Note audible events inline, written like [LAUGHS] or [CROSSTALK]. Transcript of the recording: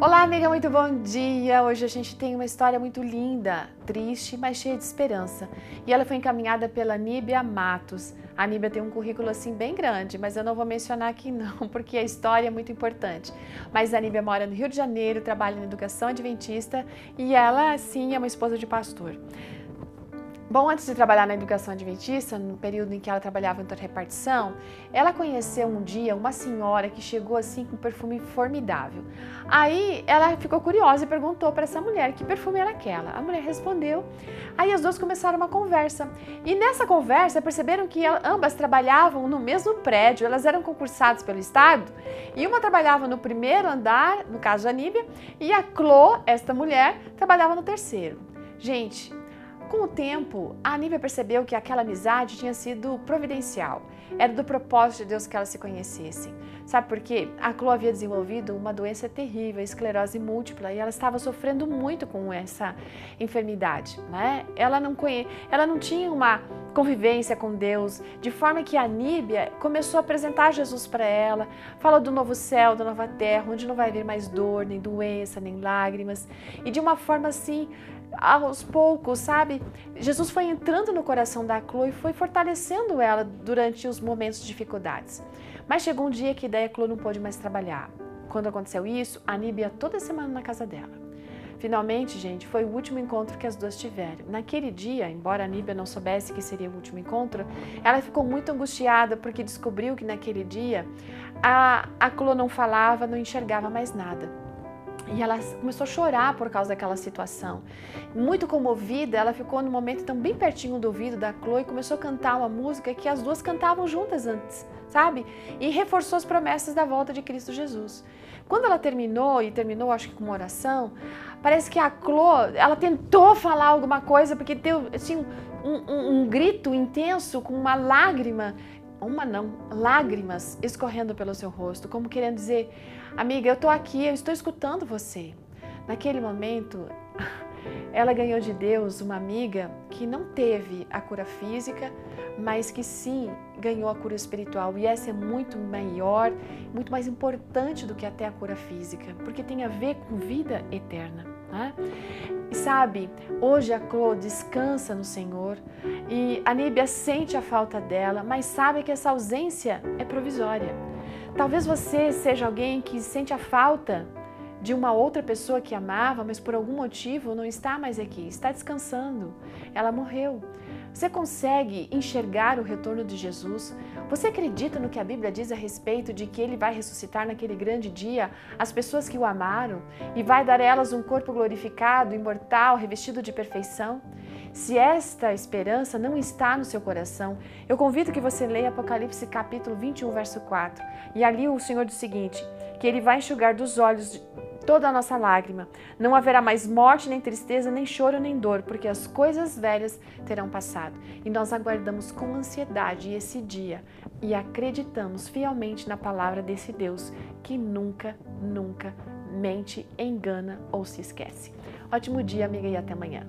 Olá, amiga, muito bom dia. Hoje a gente tem uma história muito linda, triste, mas cheia de esperança. E ela foi encaminhada pela Níbia Matos. A Níbia tem um currículo assim bem grande, mas eu não vou mencionar aqui não, [LAUGHS] porque a história é muito importante. Mas a Níbia mora no Rio de Janeiro, trabalha na educação adventista e ela sim é uma esposa de pastor. Bom, antes de trabalhar na educação adventista, no período em que ela trabalhava em repartição, ela conheceu um dia uma senhora que chegou assim com um perfume formidável. Aí ela ficou curiosa e perguntou para essa mulher que perfume era aquela. A mulher respondeu. Aí as duas começaram uma conversa. E nessa conversa perceberam que ambas trabalhavam no mesmo prédio, elas eram concursadas pelo Estado, e uma trabalhava no primeiro andar, no caso a Níbia, e a Clô, esta mulher, trabalhava no terceiro. Gente, com o tempo, a Aníbia percebeu que aquela amizade tinha sido providencial. Era do propósito de Deus que elas se conhecessem. Sabe por quê? A Chloe havia desenvolvido uma doença terrível, esclerose múltipla, e ela estava sofrendo muito com essa enfermidade. Né? Ela, não conhe... ela não tinha uma convivência com Deus, de forma que a Aníbia começou a apresentar Jesus para ela, fala do novo céu, da nova terra, onde não vai haver mais dor, nem doença, nem lágrimas, e de uma forma assim aos poucos, sabe? Jesus foi entrando no coração da Chloe e foi fortalecendo ela durante os momentos de dificuldades. Mas chegou um dia que daí a Chloe não pôde mais trabalhar. Quando aconteceu isso, a Aníbia ia toda semana na casa dela. Finalmente, gente, foi o último encontro que as duas tiveram. Naquele dia, embora a Aníbia não soubesse que seria o último encontro, ela ficou muito angustiada porque descobriu que naquele dia a, a Chloe não falava, não enxergava mais nada. E ela começou a chorar por causa daquela situação. Muito comovida, ela ficou no momento tão bem pertinho do ouvido da Chloe e começou a cantar uma música que as duas cantavam juntas antes, sabe? E reforçou as promessas da volta de Cristo Jesus. Quando ela terminou, e terminou acho que com uma oração, parece que a Chloe, ela tentou falar alguma coisa, porque deu assim, um, um, um grito intenso, com uma lágrima uma não, lágrimas escorrendo pelo seu rosto, como querendo dizer: Amiga, eu estou aqui, eu estou escutando você. Naquele momento, [LAUGHS] ela ganhou de Deus uma amiga que não teve a cura física, mas que sim ganhou a cura espiritual. E essa é muito maior, muito mais importante do que até a cura física, porque tem a ver com vida eterna. Né? E sabe, hoje a Clô descansa no Senhor e a Níbia sente a falta dela, mas sabe que essa ausência é provisória. Talvez você seja alguém que sente a falta de uma outra pessoa que amava, mas por algum motivo não está mais aqui, está descansando. Ela morreu. Você consegue enxergar o retorno de Jesus? Você acredita no que a Bíblia diz a respeito de que ele vai ressuscitar naquele grande dia as pessoas que o amaram e vai dar a elas um corpo glorificado, imortal, revestido de perfeição? Se esta esperança não está no seu coração, eu convido que você leia Apocalipse capítulo 21, verso 4. E ali o Senhor diz o seguinte: que ele vai enxugar dos olhos toda a nossa lágrima. Não haverá mais morte, nem tristeza, nem choro, nem dor, porque as coisas velhas terão passado. E nós aguardamos com ansiedade esse dia e acreditamos fielmente na palavra desse Deus que nunca, nunca mente, engana ou se esquece. Ótimo dia, amiga, e até amanhã.